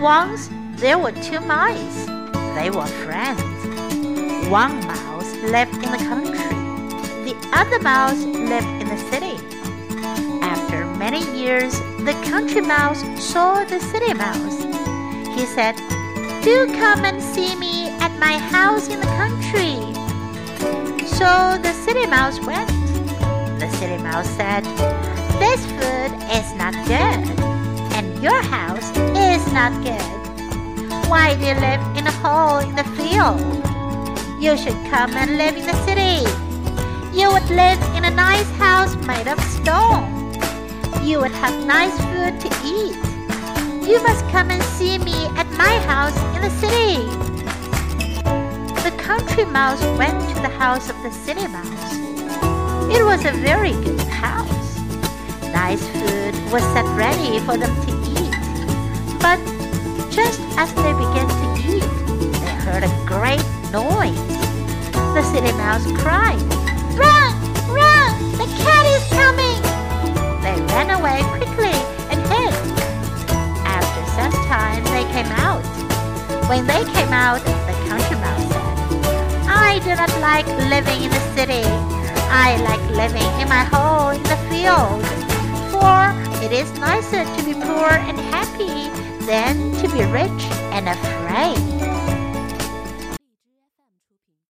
Once there were two mice. They were friends. One mouse lived in the country. The other mouse lived in the city. After many years, the country mouse saw the city mouse. He said, Do come and see me at my house in the country. So the city mouse went. The city mouse said, This food is not good, not good. Why do you live in a hole in the field? You should come and live in the city. You would live in a nice house made of stone. You would have nice food to eat. You must come and see me at my house in the city. The country mouse went to the house of the city mouse. It was a very good house. Nice food was set ready for them to eat. But just as they began to eat, they heard a great noise. The city mouse cried, Run! Run! The cat is coming! They ran away quickly and hid. After some time, they came out. When they came out, the country mouse said, I do not like living in the city. I like living in my hole in the field. For it is nicer to be poor and happy than to be rich and afraid.